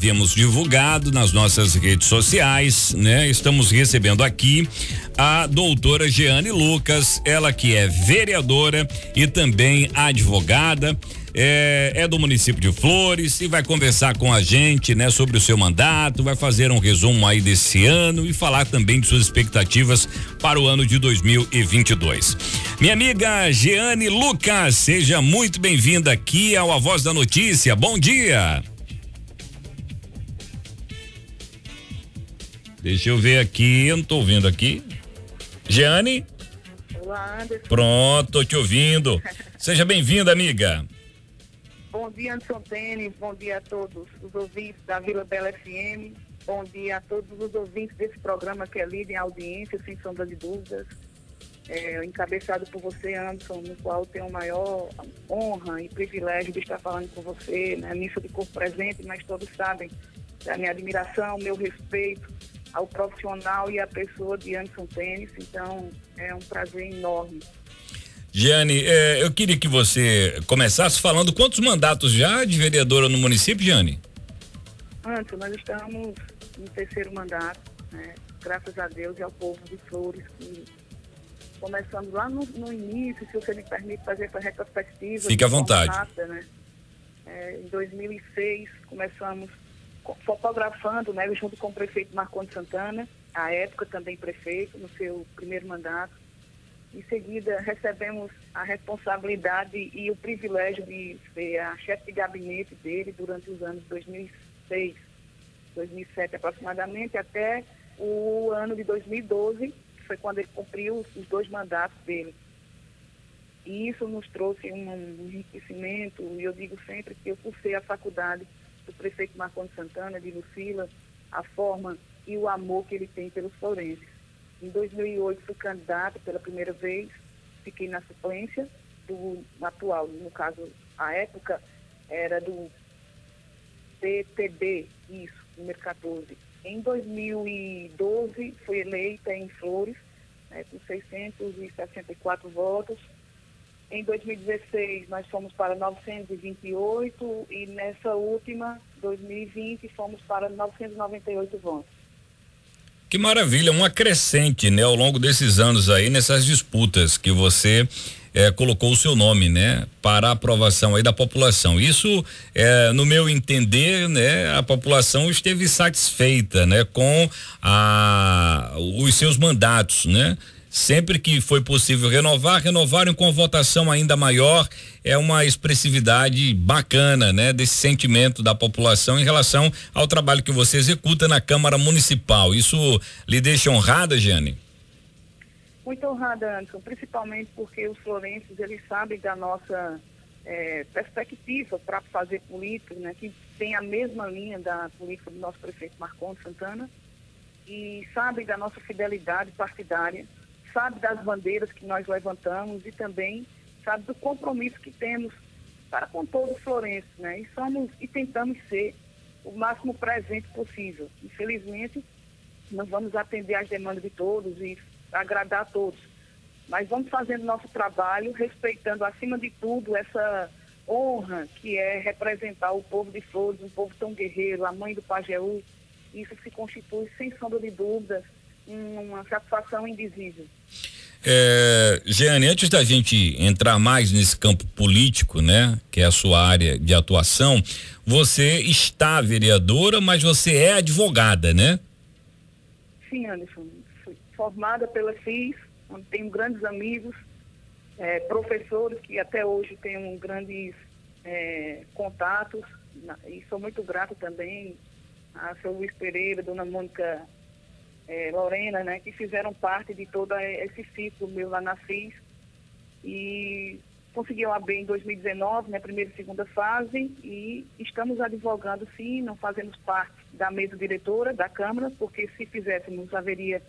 havíamos divulgado nas nossas redes sociais, né? Estamos recebendo aqui a doutora Jeane Lucas, ela que é vereadora e também advogada é, é, do município de Flores e vai conversar com a gente, né, sobre o seu mandato, vai fazer um resumo aí desse ano e falar também de suas expectativas para o ano de 2022. Minha amiga Jeane Lucas, seja muito bem-vinda aqui ao A Voz da Notícia. Bom dia. Deixa eu ver aqui, eu não tô ouvindo aqui. Jeane? Olá, Anderson. Pronto, tô te ouvindo. Seja bem-vinda, amiga. Bom dia, Anderson Tênis. Bom dia a todos os ouvintes da Vila Bela FM. Bom dia a todos os ouvintes desse programa que é líder em audiência, sem sombra de dúvidas. É, encabeçado por você, Anderson, no qual tenho a maior honra e privilégio de estar falando com você, né, missa de corpo presente, mas todos sabem da minha admiração, meu respeito ao profissional e à pessoa de Anderson Tênis. Então, é um prazer enorme Giane, eh, eu queria que você começasse falando quantos mandatos já de vereadora no município, Giane? Antes, nós estamos no terceiro mandato, né? graças a Deus e ao povo de Flores, que começamos lá no, no início, se você me permite fazer essa retrospectiva. Fique à vontade. Rápida, né? é, em 2006, começamos fotografando, né, junto com o prefeito Marcondes Santana, à época também prefeito, no seu primeiro mandato em seguida, recebemos a responsabilidade e o privilégio de ser a chefe de gabinete dele durante os anos 2006, 2007 aproximadamente, até o ano de 2012, que foi quando ele cumpriu os dois mandatos dele. E isso nos trouxe um enriquecimento, e eu digo sempre que eu cursei a faculdade do prefeito Marconi Santana, de Lucila, a forma e o amor que ele tem pelos florenses. Em 2008 fui candidata pela primeira vez, fiquei na suplência do atual, no caso, a época era do PTB, isso, número 14. Em 2012 fui eleita em Flores, né, com 664 votos. Em 2016 nós fomos para 928 e nessa última, 2020, fomos para 998 votos. Que maravilha, uma crescente, né, ao longo desses anos aí, nessas disputas que você é, colocou o seu nome, né, para a aprovação aí da população. Isso, é, no meu entender, né, a população esteve satisfeita, né, com a, os seus mandatos, né? Sempre que foi possível renovar, renovaram com votação ainda maior. É uma expressividade bacana, né? Desse sentimento da população em relação ao trabalho que você executa na Câmara Municipal. Isso lhe deixa honrada, Jane? Muito honrada, Anderson, principalmente porque os florenses, eles sabem da nossa é, perspectiva para fazer política, né? Que tem a mesma linha da política do nosso prefeito Marcondes Santana e sabem da nossa fidelidade partidária sabe das bandeiras que nós levantamos e também sabe do compromisso que temos para com todos os florenses, né? E somos e tentamos ser o máximo presente possível. Infelizmente, não vamos atender às demandas de todos e agradar a todos, mas vamos fazendo nosso trabalho, respeitando acima de tudo essa honra que é representar o povo de Flores, um povo tão guerreiro, a mãe do Pajeú. Isso se constitui, sem sombra de dúvidas, uma satisfação indizível. É, Jeane, antes da gente entrar mais nesse campo político, né, que é a sua área de atuação, você está vereadora, mas você é advogada, né? Sim, Anderson. Fui formada pela FIS, onde tenho grandes amigos, é, professores que até hoje tenho grandes é, contatos, e sou muito grata também a seu Luiz Pereira, dona Mônica é, Lorena, né, que fizeram parte de todo esse ciclo meu lá na FIS. E consegui o AB em 2019, né, primeira e segunda fase, e estamos advogando sim, não fazemos parte da mesa diretora da Câmara, porque se fizéssemos haveria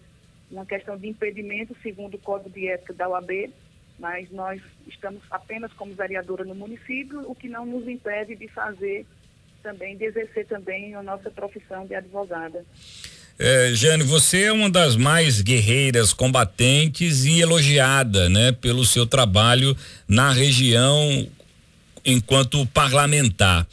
uma questão de impedimento, segundo o Código de Ética da OAB, mas nós estamos apenas como vereadora no município, o que não nos impede de fazer também, de exercer também a nossa profissão de advogada. É, Jane, você é uma das mais guerreiras, combatentes e elogiada, né, pelo seu trabalho na região enquanto parlamentar.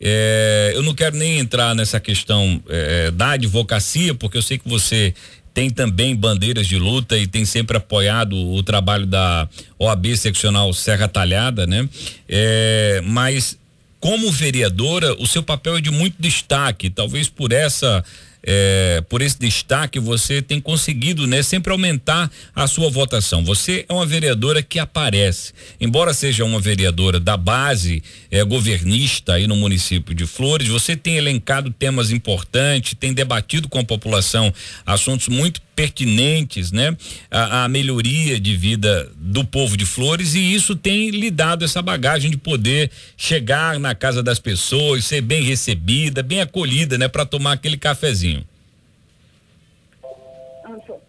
É, eu não quero nem entrar nessa questão é, da advocacia, porque eu sei que você tem também bandeiras de luta e tem sempre apoiado o trabalho da OAB seccional Serra Talhada, né? É, mas como vereadora, o seu papel é de muito destaque, talvez por essa é, por esse destaque, você tem conseguido, né, sempre aumentar a sua votação. Você é uma vereadora que aparece, embora seja uma vereadora da base é, governista aí no município de Flores, você tem elencado temas importantes, tem debatido com a população assuntos muito pertinentes, né? A, a, melhoria de vida do povo de Flores e isso tem lhe dado essa bagagem de poder chegar na casa das pessoas, ser bem recebida, bem acolhida, né? Para tomar aquele cafezinho.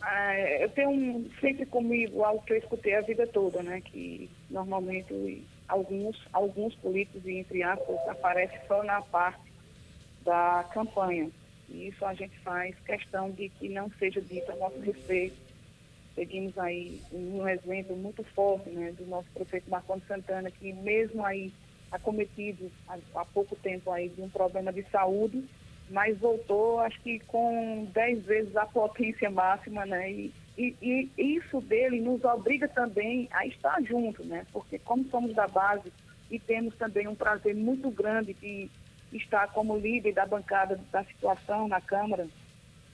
É, eu tenho sempre comigo algo que eu escutei a vida toda, né? Que normalmente alguns, alguns políticos, entre aspas, aparecem só na parte da campanha isso a gente faz questão de que não seja dito a nosso respeito. Seguimos aí um exemplo muito forte né, do nosso prefeito Marconi Santana, que mesmo aí acometido há, há pouco tempo aí de um problema de saúde, mas voltou, acho que com dez vezes a potência máxima, né? E, e, e, isso dele nos obriga também a estar junto, né? Porque como somos da base e temos também um prazer muito grande de estar como líder da bancada da situação na Câmara.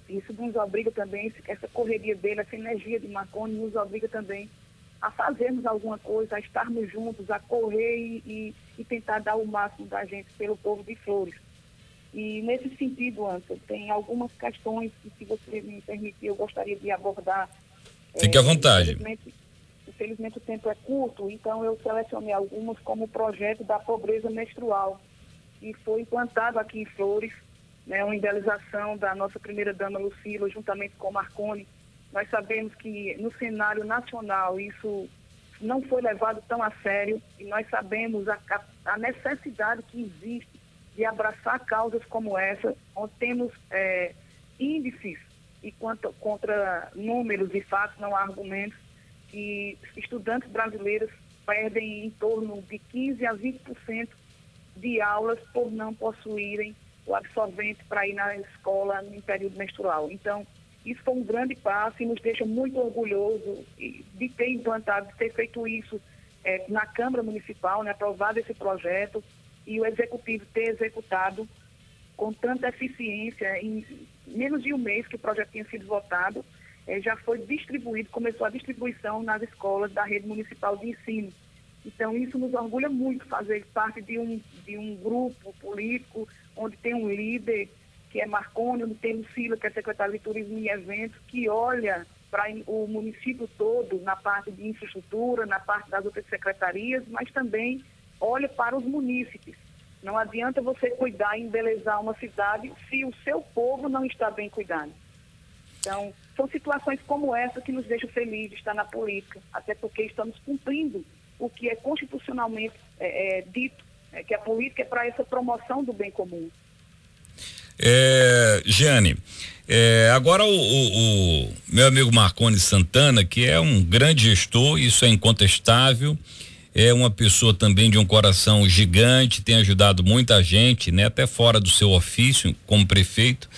Isso nos obriga também, essa correria dele, essa energia de Marconi nos obriga também a fazermos alguma coisa, a estarmos juntos, a correr e, e, e tentar dar o máximo da gente pelo povo de Flores. E nesse sentido, Anderson, tem algumas questões que, se você me permitir, eu gostaria de abordar. Fique é, à vontade. Infelizmente, infelizmente o tempo é curto, então eu selecionei algumas como o projeto da pobreza menstrual e foi implantado aqui em Flores, né, uma idealização da nossa primeira-dama Lucila, juntamente com Marconi. Nós sabemos que no cenário nacional isso não foi levado tão a sério e nós sabemos a, a necessidade que existe de abraçar causas como essa, onde temos é, índices e quanto, contra números e fatos, não há argumentos, que estudantes brasileiros perdem em torno de 15 a 20% de aulas por não possuírem o absorvente para ir na escola no período menstrual. Então, isso foi um grande passo e nos deixa muito orgulhoso de ter implantado, de ter feito isso é, na Câmara Municipal, né, aprovado esse projeto e o Executivo ter executado com tanta eficiência. Em menos de um mês que o projeto tinha sido votado, é, já foi distribuído, começou a distribuição nas escolas da rede municipal de ensino. Então, isso nos orgulha muito fazer parte de um, de um grupo político onde tem um líder, que é Marconi, onde tem Lucila, que é secretário de Turismo e Eventos, que olha para o município todo na parte de infraestrutura, na parte das outras secretarias, mas também olha para os munícipes. Não adianta você cuidar e embelezar uma cidade se o seu povo não está bem cuidado. Então, são situações como essa que nos deixam felizes de estar na política, até porque estamos cumprindo o que é constitucionalmente é, é, dito, é, que a política é para essa promoção do bem comum. É, Jane, é, agora o, o, o, meu amigo Marconi Santana, que é um grande gestor, isso é incontestável, é uma pessoa também de um coração gigante, tem ajudado muita gente, né, até fora do seu ofício como prefeito.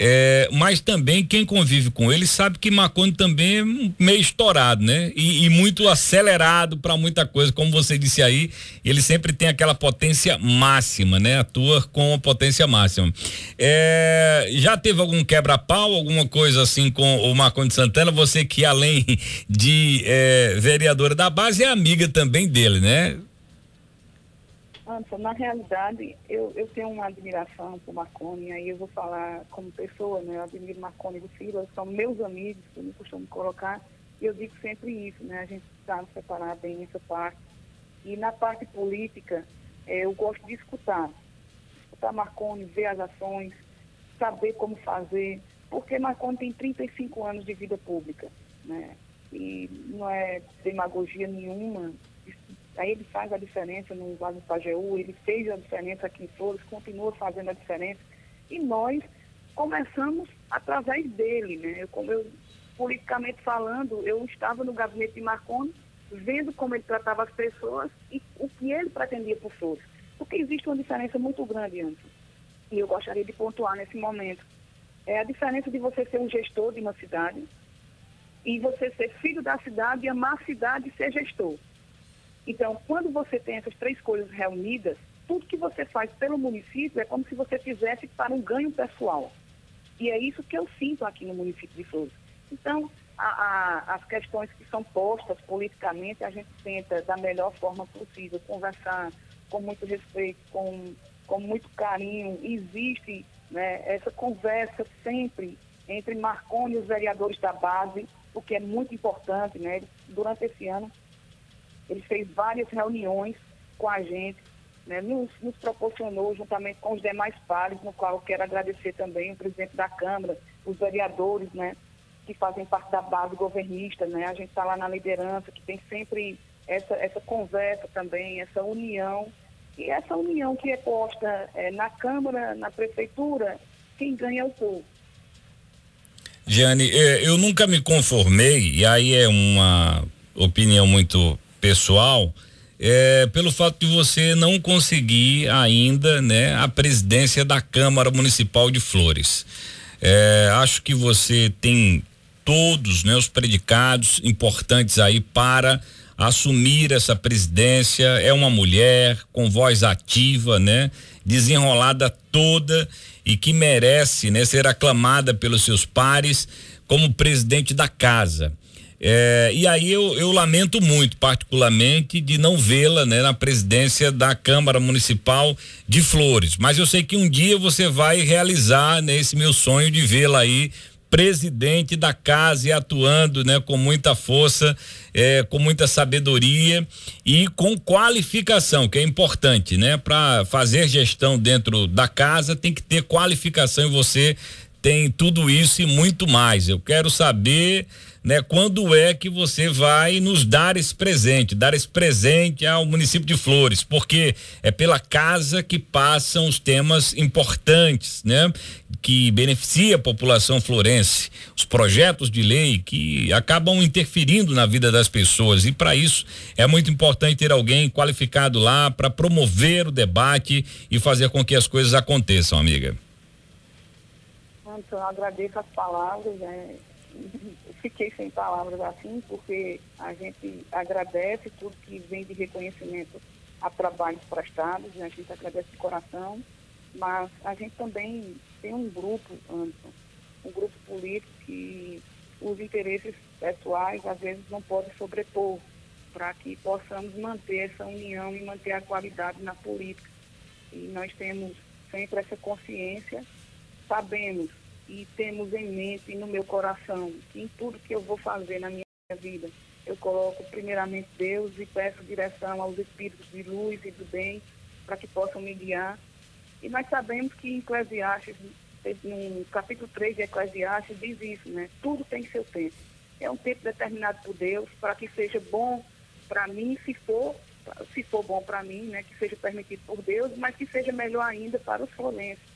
É, mas também quem convive com ele sabe que Marconi também é meio estourado, né? E, e muito acelerado para muita coisa, como você disse aí, ele sempre tem aquela potência máxima, né? Atua com potência máxima. É, já teve algum quebra-pau, alguma coisa assim com o Marconi Santana? Você que além de é, vereadora da base é amiga também dele, né? Anderson, na realidade, eu, eu tenho uma admiração por Marconi, aí eu vou falar como pessoa, né? Eu admiro Marconi do Silva, são meus amigos, eu me costumo colocar, e eu digo sempre isso, né? A gente sabe separar bem essa parte. E na parte política, é, eu gosto de escutar. Escutar Marconi, ver as ações, saber como fazer, porque Marconi tem 35 anos de vida pública, né? E não é demagogia nenhuma Aí ele faz a diferença no Vale do Pajeú, ele fez a diferença aqui em Flores, continua fazendo a diferença. E nós começamos através dele, né? Eu, como eu, politicamente falando, eu estava no gabinete de Marconi, vendo como ele tratava as pessoas e o que ele pretendia por Flores. Porque existe uma diferença muito grande, Anderson, e eu gostaria de pontuar nesse momento. É a diferença de você ser um gestor de uma cidade e você ser filho da cidade e amar a cidade e ser gestor. Então, quando você tem essas três coisas reunidas, tudo que você faz pelo município é como se você fizesse para um ganho pessoal. E é isso que eu sinto aqui no município de Flores. Então, a, a, as questões que são postas politicamente, a gente tenta, da melhor forma possível, conversar com muito respeito, com, com muito carinho. Existe né, essa conversa sempre entre Marconi e os vereadores da base, o que é muito importante. Né? Durante esse ano, ele fez várias reuniões com a gente, né? nos, nos, proporcionou, juntamente com os demais pares, no qual eu quero agradecer também o presidente da Câmara, os vereadores, né? que fazem parte da base governista, né? A gente está lá na liderança, que tem sempre essa, essa conversa também, essa união. E essa união que é posta é, na Câmara, na Prefeitura, quem ganha é o povo. Jane, é, eu nunca me conformei, e aí é uma opinião muito pessoal, é, pelo fato de você não conseguir ainda né, a presidência da Câmara Municipal de Flores. É, acho que você tem todos né, os predicados importantes aí para assumir essa presidência. É uma mulher com voz ativa, né? Desenrolada toda e que merece né, ser aclamada pelos seus pares como presidente da casa. É, e aí eu, eu, lamento muito, particularmente, de não vê-la né, na presidência da Câmara Municipal de Flores. Mas eu sei que um dia você vai realizar né, esse meu sonho de vê-la aí presidente da casa e atuando né, com muita força, é, com muita sabedoria e com qualificação, que é importante, né? Para fazer gestão dentro da casa tem que ter qualificação e você tem tudo isso e muito mais. Eu quero saber né? Quando é que você vai nos dar esse presente, dar esse presente ao município de Flores, porque é pela casa que passam os temas importantes, né? Que beneficia a população florense, os projetos de lei que acabam interferindo na vida das pessoas e para isso é muito importante ter alguém qualificado lá para promover o debate e fazer com que as coisas aconteçam, amiga. Então, eu agradeço as palavras, né? Fiquei sem palavras assim, porque a gente agradece tudo que vem de reconhecimento a trabalhos prestados, né? a gente agradece de coração, mas a gente também tem um grupo, Anderson, um grupo político que os interesses pessoais às vezes não podem sobrepor para que possamos manter essa união e manter a qualidade na política. E nós temos sempre essa consciência, sabemos e temos em mente e no meu coração que em tudo que eu vou fazer na minha vida, eu coloco primeiramente Deus e peço direção aos espíritos de luz e do bem para que possam me guiar. E nós sabemos que em Eclesiastes, no capítulo 3 de Eclesiastes, diz isso, né? Tudo tem seu tempo. É um tempo determinado por Deus para que seja bom para mim, se for, se for bom para mim, né? Que seja permitido por Deus, mas que seja melhor ainda para os florenses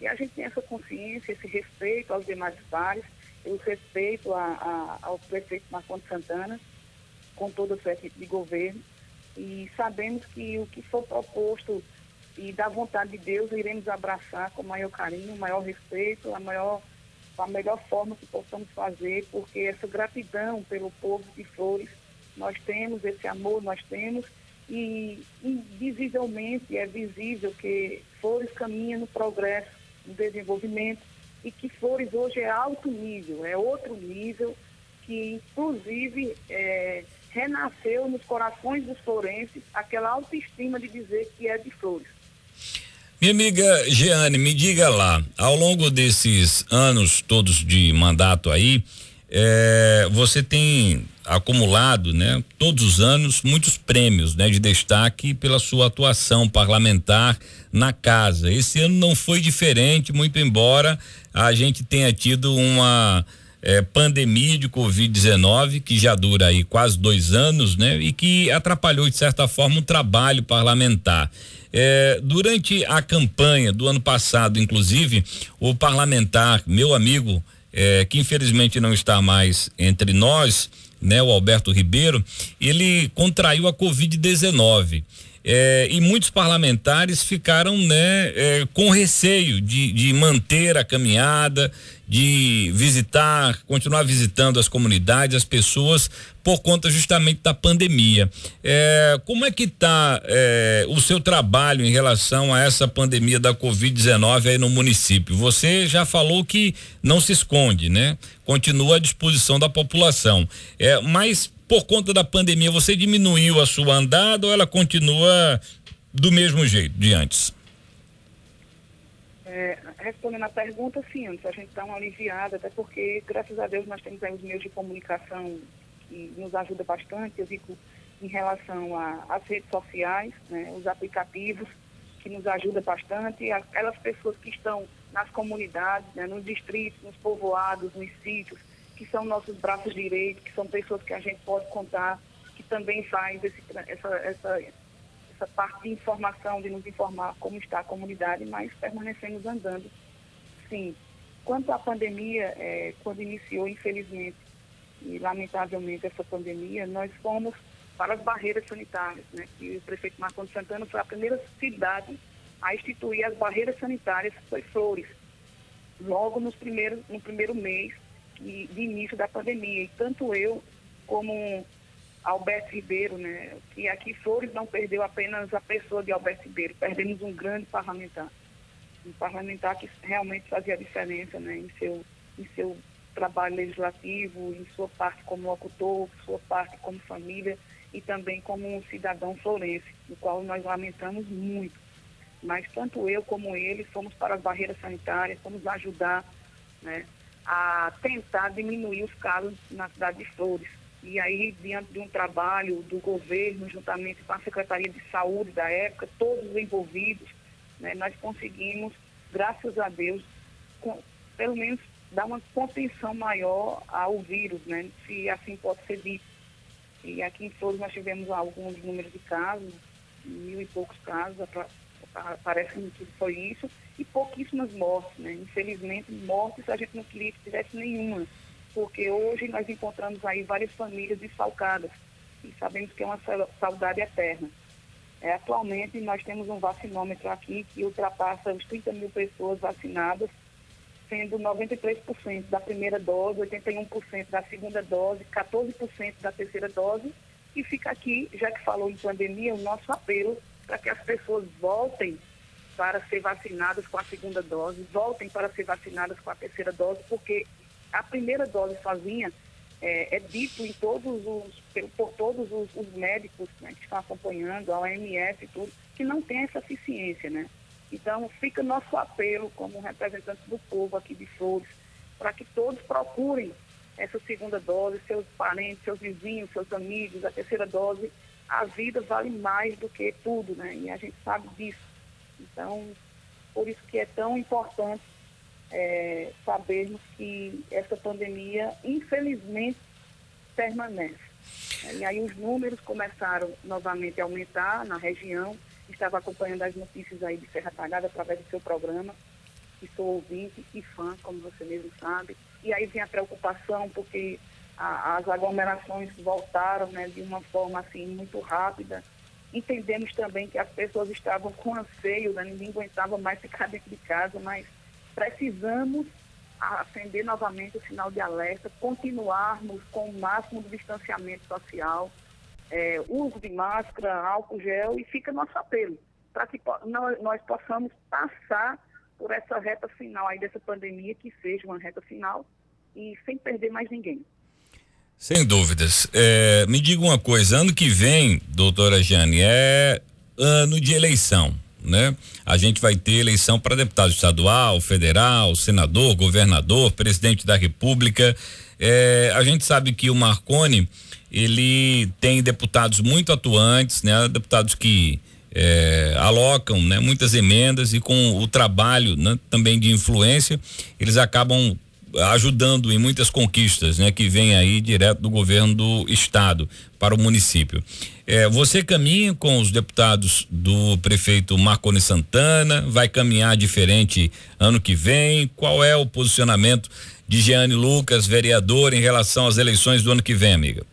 e a gente tem essa consciência, esse respeito aos demais pares, o respeito a, a, ao prefeito Marcondes Santana, com toda a sua equipe de governo, e sabemos que o que for proposto e da vontade de Deus, iremos abraçar com o maior carinho, o maior respeito, a maior a melhor forma que possamos fazer, porque essa gratidão pelo povo de Flores nós temos, esse amor nós temos, e invisivelmente é visível que Flores caminha no progresso no desenvolvimento e que Flores hoje é alto nível, é outro nível que inclusive é, renasceu nos corações dos florenses aquela autoestima de dizer que é de Flores. Minha amiga Jeane, me diga lá, ao longo desses anos todos de mandato aí, é, você tem acumulado, né, todos os anos, muitos prêmios, né, de destaque pela sua atuação parlamentar na casa. Esse ano não foi diferente, muito embora a gente tenha tido uma é, pandemia de Covid-19 que já dura aí quase dois anos, né, e que atrapalhou de certa forma o trabalho parlamentar. É, durante a campanha do ano passado, inclusive, o parlamentar, meu amigo, é, que infelizmente não está mais entre nós, né, o Alberto Ribeiro, ele contraiu a Covid-19. É, e muitos parlamentares ficaram né, é, com receio de, de manter a caminhada, de visitar, continuar visitando as comunidades, as pessoas, por conta justamente da pandemia. É, como é que está é, o seu trabalho em relação a essa pandemia da Covid-19 aí no município? Você já falou que não se esconde, né? Continua à disposição da população. É, mas por conta da pandemia, você diminuiu a sua andada ou ela continua do mesmo jeito de antes? É, respondendo a pergunta, sim, a gente está uma aliviada, até porque, graças a Deus, nós temos aí os meios de comunicação que nos ajuda bastante, eu digo, em relação às redes sociais, né, os aplicativos, que nos ajuda bastante, aquelas pessoas que estão nas comunidades, né, nos distritos, nos povoados, nos sítios, que são nossos braços direitos, que são pessoas que a gente pode contar, que também faz esse, essa, essa essa parte de informação, de nos informar como está a comunidade, mas permanecemos andando. Sim. Quanto à pandemia, é, quando iniciou, infelizmente, e lamentavelmente essa pandemia, nós fomos para as barreiras sanitárias, né? Que o prefeito Marcos Santana foi a primeira cidade a instituir as barreiras sanitárias, foi Flores, logo nos primeiros, no primeiro mês de, início da pandemia. E tanto eu como Alberto Ribeiro, né, que aqui Flores não perdeu apenas a pessoa de Alberto Ribeiro, perdemos um grande parlamentar. Um parlamentar que realmente fazia diferença né, em, seu, em seu trabalho legislativo, em sua parte como locutor, sua parte como família e também como um cidadão florense, no qual nós lamentamos muito. Mas tanto eu como ele fomos para as barreiras sanitárias, fomos ajudar né, a tentar diminuir os casos na cidade de Flores e aí, diante de um trabalho do governo, juntamente com a Secretaria de Saúde da época, todos os envolvidos, né, nós conseguimos, graças a Deus, com, pelo menos dar uma contenção maior ao vírus, né, se assim pode ser dito. E aqui em Flores nós tivemos alguns números de casos, mil e poucos casos, parece que foi isso, e pouquíssimas mortes, né? Infelizmente, mortes a gente não queria que tivesse nenhuma porque hoje nós encontramos aí várias famílias desfalcadas e sabemos que é uma saudade eterna. É, atualmente nós temos um vacinômetro aqui que ultrapassa os 30 mil pessoas vacinadas, sendo 93% da primeira dose, 81% da segunda dose, 14% da terceira dose. E fica aqui, já que falou em pandemia, o nosso apelo para que as pessoas voltem para ser vacinadas com a segunda dose, voltem para ser vacinadas com a terceira dose, porque a primeira dose sozinha é, é dito em todos os, por todos os, os médicos né, que estão acompanhando, a OMS e tudo, que não tem essa eficiência, né? Então, fica nosso apelo como representantes do povo aqui de Flores, para que todos procurem essa segunda dose, seus parentes, seus vizinhos, seus amigos, a terceira dose. A vida vale mais do que tudo, né? E a gente sabe disso. Então, por isso que é tão importante é, sabermos que essa pandemia, infelizmente, permanece. E aí os números começaram novamente a aumentar na região. Estava acompanhando as notícias aí de Serra Talhada através do seu programa, e sou ouvinte e fã, como você mesmo sabe. E aí vem a preocupação, porque a, as aglomerações voltaram né, de uma forma assim muito rápida. Entendemos também que as pessoas estavam com anseio, né, ninguém aguentava mais ficar dentro de casa, mas precisamos acender novamente o sinal de alerta, continuarmos com o máximo de distanciamento social, é, uso de máscara, álcool gel e fica nosso apelo para que nós, possamos passar por essa reta final aí dessa pandemia, que seja uma reta final e sem perder mais ninguém. Sem dúvidas. É, me diga uma coisa, ano que vem, doutora Jane, é ano de eleição né? A gente vai ter eleição para deputado estadual, federal, senador, governador, presidente da República. É, a gente sabe que o Marconi ele tem deputados muito atuantes, né? Deputados que é, alocam né, muitas emendas e com o trabalho né, também de influência, eles acabam ajudando em muitas conquistas, né, que vem aí direto do governo do estado para o município. É, você caminha com os deputados do prefeito Marconi Santana, vai caminhar diferente ano que vem? Qual é o posicionamento de Jeane Lucas, vereador, em relação às eleições do ano que vem, amiga?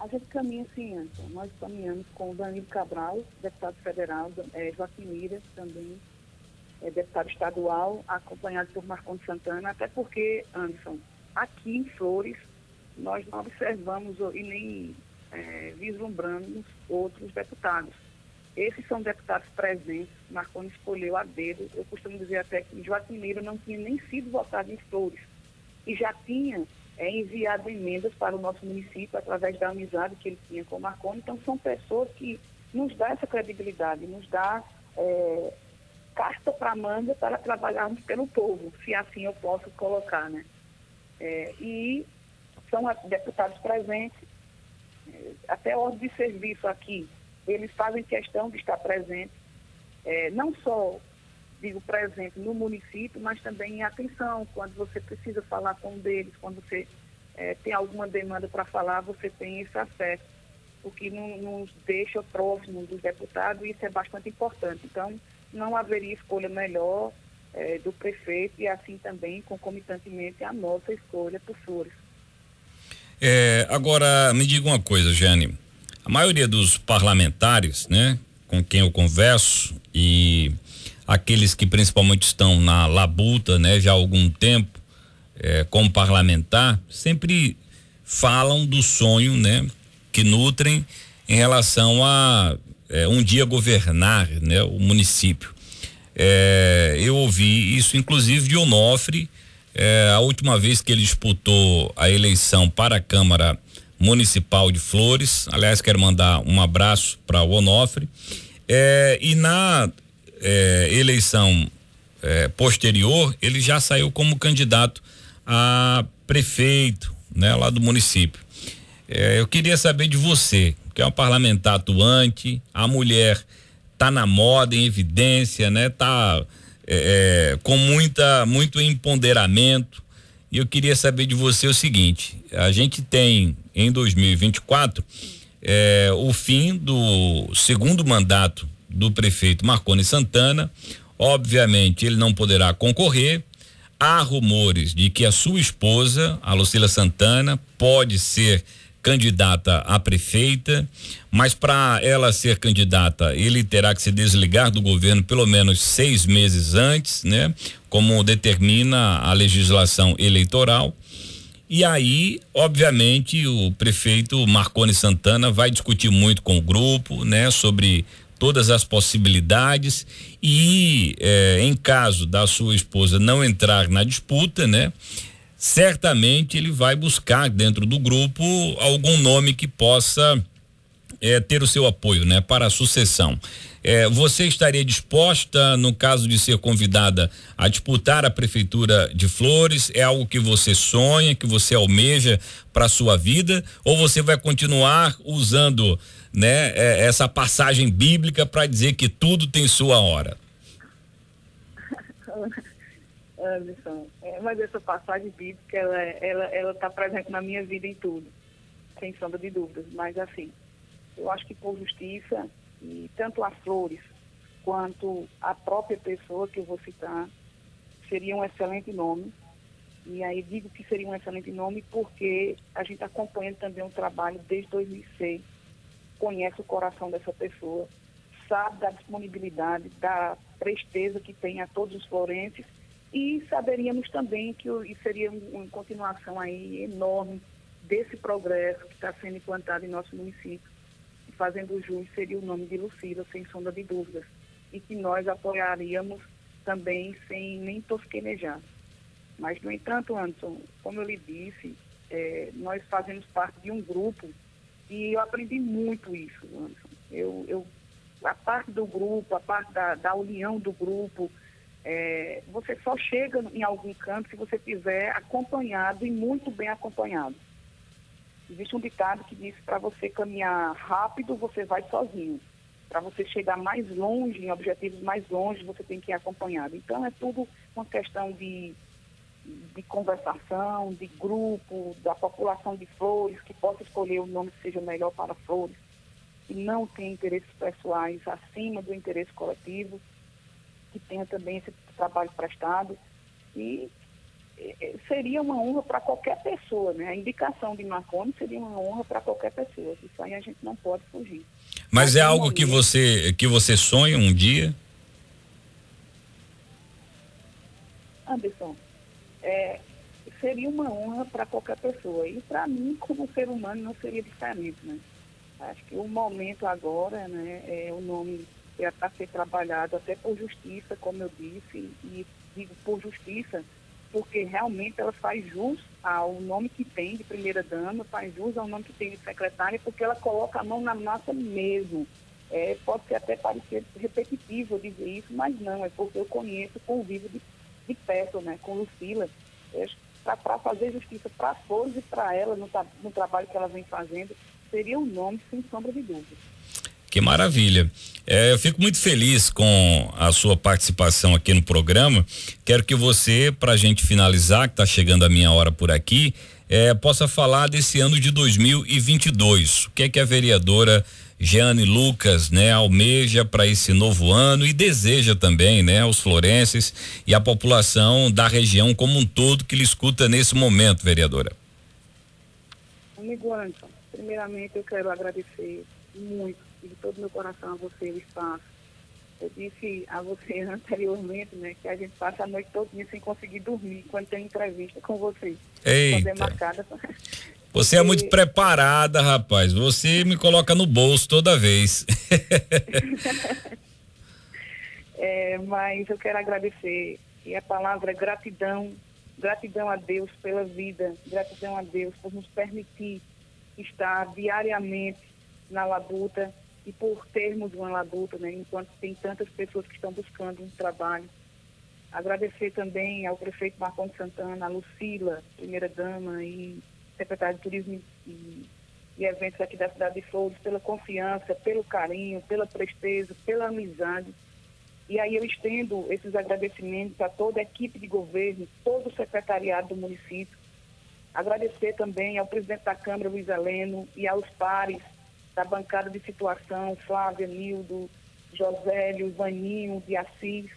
A gente caminha sim, Anderson. Nós caminhamos com o Danilo Cabral, deputado federal, é, Joaquim Mira também, é, deputado estadual, acompanhado por Marcondes Santana, até porque, Anderson, aqui em Flores, nós não observamos e nem é, vislumbramos outros deputados. Esses são deputados presentes, Marconi escolheu a dedo. Eu costumo dizer até que Joaquim Mira não tinha nem sido votado em Flores e já tinha é, enviado emendas para o nosso município através da amizade que ele tinha com o Marconi. Então, são pessoas que nos dão essa credibilidade, nos dá é, carta para manga para trabalharmos pelo povo, se assim eu posso colocar, né? É, e são deputados presentes, é, até ordem de serviço aqui, eles fazem questão de estar presentes, é, não só, digo, presente no município, mas também em atenção, quando você precisa falar com um deles, quando você é, tem alguma demanda para falar, você tem esse acesso, o que nos deixa próximo dos deputados e isso é bastante importante. Então, não haveria escolha melhor é, do prefeito e assim também, concomitantemente, a nossa escolha por Flores. É, agora, me diga uma coisa, Jane. A maioria dos parlamentares, né, com quem eu converso e aqueles que principalmente estão na labuta, né, já há algum tempo, é, como parlamentar, sempre falam do sonho, né, que nutrem em relação a é, um dia governar né, o município. É, eu ouvi isso, inclusive, de Onofre, é, a última vez que ele disputou a eleição para a Câmara Municipal de Flores. Aliás, quero mandar um abraço para o Onofre. É, e na é, eleição é, posterior, ele já saiu como candidato a prefeito, né, lá do município. Eu queria saber de você, que é um parlamentar atuante, a mulher tá na moda, em evidência, né? Tá é, é, com muita, muito empoderamento. E eu queria saber de você o seguinte: a gente tem em 2024 é, o fim do segundo mandato do prefeito Marconi Santana. Obviamente, ele não poderá concorrer. Há rumores de que a sua esposa, a Lucila Santana, pode ser candidata a prefeita, mas para ela ser candidata, ele terá que se desligar do governo pelo menos seis meses antes, né? Como determina a legislação eleitoral. E aí, obviamente, o prefeito Marconi Santana vai discutir muito com o grupo, né, sobre todas as possibilidades e, eh, em caso da sua esposa não entrar na disputa, né, certamente ele vai buscar dentro do grupo algum nome que possa é, ter o seu apoio, né, para a sucessão. É, você estaria disposta, no caso de ser convidada, a disputar a prefeitura de Flores? É algo que você sonha, que você almeja para a sua vida? Ou você vai continuar usando, né, é, essa passagem bíblica para dizer que tudo tem sua hora? Anderson, é, mas essa passagem bíblica, ela ela ela está presente na minha vida em tudo, sem sombra de dúvidas. Mas assim, eu acho que por justiça e tanto as flores quanto a própria pessoa que eu vou citar seria um excelente nome. E aí digo que seria um excelente nome porque a gente acompanha também um trabalho desde 2006, conhece o coração dessa pessoa, sabe da disponibilidade, da presteza que tem a todos os florenses e saberíamos também que isso seria uma continuação aí enorme desse progresso que está sendo implantado em nosso município. E fazendo jus seria o nome de Lucila, sem sombra de dúvidas. E que nós apoiaríamos também sem nem tosquenejar. Mas, no entanto, Anderson, como eu lhe disse, é, nós fazemos parte de um grupo e eu aprendi muito isso, Anderson. Eu, eu, a parte do grupo, a parte da, da união do grupo, é, você só chega em algum canto se você tiver acompanhado e muito bem acompanhado. Existe um ditado que diz para você caminhar rápido, você vai sozinho. Para você chegar mais longe, em objetivos mais longe, você tem que ir acompanhado. Então é tudo uma questão de, de conversação, de grupo, da população de flores, que possa escolher o nome que seja melhor para flores, e não tem interesses pessoais acima do interesse coletivo que tenha também esse trabalho prestado. E é, seria uma honra para qualquer pessoa, né? A indicação de Marconi seria uma honra para qualquer pessoa. Isso aí a gente não pode fugir. Mas, Mas é algo que você que você sonha um dia? Anderson, é, seria uma honra para qualquer pessoa. E para mim, como ser humano, não seria diferente, né? Acho que o momento agora, né, é o nome é para ser trabalhado até por justiça, como eu disse, e digo por justiça, porque realmente ela faz jus ao nome que tem de primeira dama, faz jus ao nome que tem de secretária, porque ela coloca a mão na massa mesmo. É, pode ser até parecer repetitivo dizer isso, mas não, é porque eu conheço, convivo de, de perto né, com Lucila, é, para fazer justiça para todos e para ela no, no trabalho que ela vem fazendo, seria um nome sem sombra de dúvida. Que maravilha. É, eu fico muito feliz com a sua participação aqui no programa. Quero que você, para a gente finalizar, que está chegando a minha hora por aqui, é, possa falar desse ano de 2022. O que é que a vereadora Jeane Lucas, né, almeja para esse novo ano e deseja também, né, os florenses e a população da região como um todo que lhe escuta nesse momento, vereadora. Amigo Anderson, primeiramente eu quero agradecer muito de todo meu coração a você o espaço. Eu disse a você anteriormente, né, que a gente passa a noite toda sem conseguir dormir quando tem entrevista com você. Eita. Marcada. Você é muito preparada, rapaz. Você me coloca no bolso toda vez. é, mas eu quero agradecer. E a palavra é gratidão. Gratidão a Deus pela vida. Gratidão a Deus por nos permitir estar diariamente na labuta e por termos uma labuta, né, enquanto tem tantas pessoas que estão buscando um trabalho. Agradecer também ao prefeito Marcon Santana, a Lucila, primeira-dama, e secretário de Turismo e, e, Eventos aqui da cidade de Flores, pela confiança, pelo carinho, pela presteza, pela amizade. E aí eu estendo esses agradecimentos a toda a equipe de governo, todo o secretariado do município. Agradecer também ao presidente da Câmara, Luiz Heleno, e aos pares da bancada de situação, Flávia, Nildo, Josélio, Vaninho, de Assis.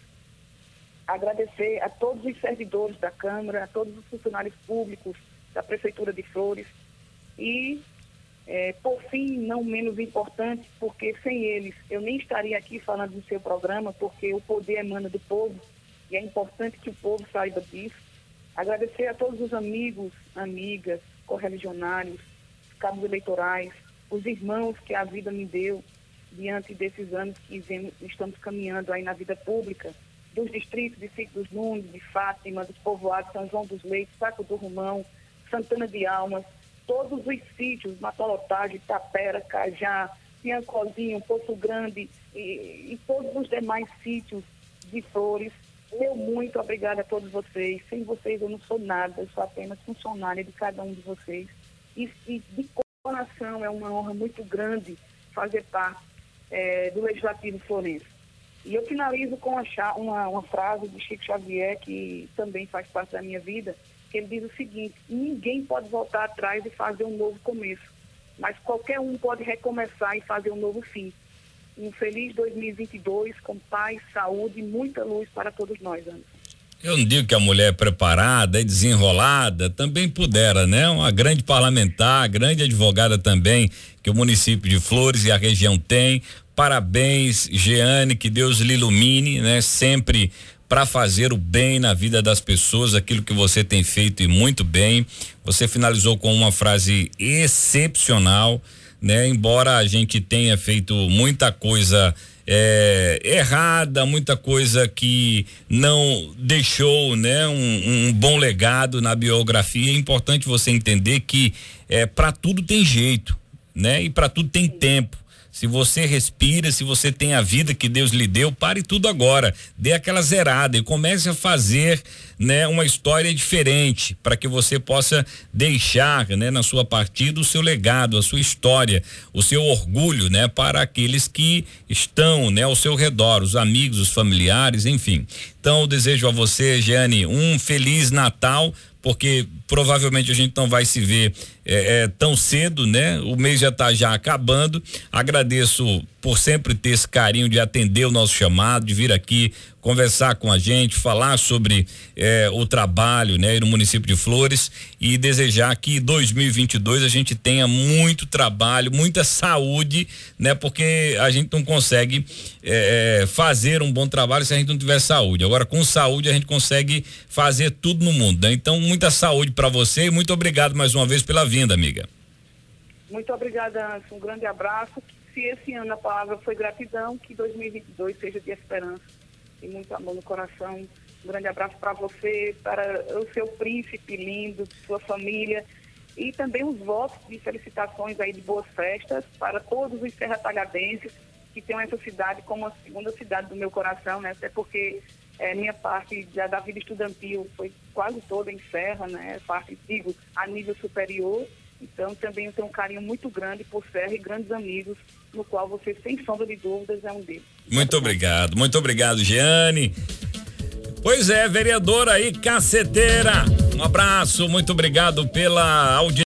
Agradecer a todos os servidores da Câmara, a todos os funcionários públicos da Prefeitura de Flores. E, é, por fim, não menos importante, porque sem eles eu nem estaria aqui falando do seu programa, porque o poder emana do povo e é importante que o povo saiba disso. Agradecer a todos os amigos, amigas, correligionários, cabos eleitorais, os irmãos que a vida me deu diante desses anos que estamos caminhando aí na vida pública, dos distritos de Ciclo dos Nunes, de Fátima, dos povoados São João dos Leitos, Saco do Romão, Santana de Almas, todos os sítios, Matolotagem, Tapera, Cajá, Piancozinho, Poço Grande e, e todos os demais sítios de flores. Meu muito obrigada a todos vocês. Sem vocês eu não sou nada, eu sou apenas funcionária de cada um de vocês. E, e de coração, é uma honra muito grande fazer parte é, do Legislativo Florense. E eu finalizo com uma, uma frase de Chico Xavier, que também faz parte da minha vida, que ele diz o seguinte: ninguém pode voltar atrás e fazer um novo começo, mas qualquer um pode recomeçar e fazer um novo fim. Um feliz 2022 com paz, saúde e muita luz para todos nós, Anderson. Eu não digo que a mulher é preparada e desenrolada, também pudera, né? Uma grande parlamentar, grande advogada também, que o município de Flores e a região tem. Parabéns, Jeane, que Deus lhe ilumine, né? Sempre para fazer o bem na vida das pessoas, aquilo que você tem feito e muito bem. Você finalizou com uma frase excepcional, né? Embora a gente tenha feito muita coisa é, errada, muita coisa que não deixou né, um, um, bom legado na biografia. É importante você entender que é, para tudo tem jeito, né? E para tudo tem tempo. Se você respira, se você tem a vida que Deus lhe deu, pare tudo agora. Dê aquela zerada e comece a fazer, né, uma história diferente para que você possa deixar, né, na sua partida o seu legado, a sua história, o seu orgulho, né, para aqueles que estão, né, ao seu redor, os amigos, os familiares, enfim. Então, eu desejo a você, Jeane, um feliz Natal porque provavelmente a gente não vai se ver é, é, tão cedo, né? O mês já está já acabando. Agradeço por sempre ter esse carinho de atender o nosso chamado, de vir aqui conversar com a gente, falar sobre eh, o trabalho, né, no município de Flores e desejar que 2022 a gente tenha muito trabalho, muita saúde, né, porque a gente não consegue eh, fazer um bom trabalho se a gente não tiver saúde. Agora, com saúde a gente consegue fazer tudo no mundo. Né? Então, muita saúde para você e muito obrigado mais uma vez pela vinda, amiga. Muito obrigada, Anson. Um grande abraço. Se esse ano a palavra foi gratidão, que 2022 seja de esperança e muito amor no coração. Um grande abraço para você, para o seu príncipe lindo, sua família e também os votos de felicitações aí de boas festas para todos os serratalhadenses que têm essa cidade como a segunda cidade do meu coração, né? Até porque é, minha parte da, da, vida estudantil foi quase toda em Serra, né? Parte, digo, a nível superior. Então, também eu tenho um carinho muito grande por Serra e grandes amigos, no qual você, sem sombra de dúvidas, é um deles. Muito obrigado, muito obrigado, Giane. Pois é, vereadora aí, caceteira. Um abraço, muito obrigado pela audiência.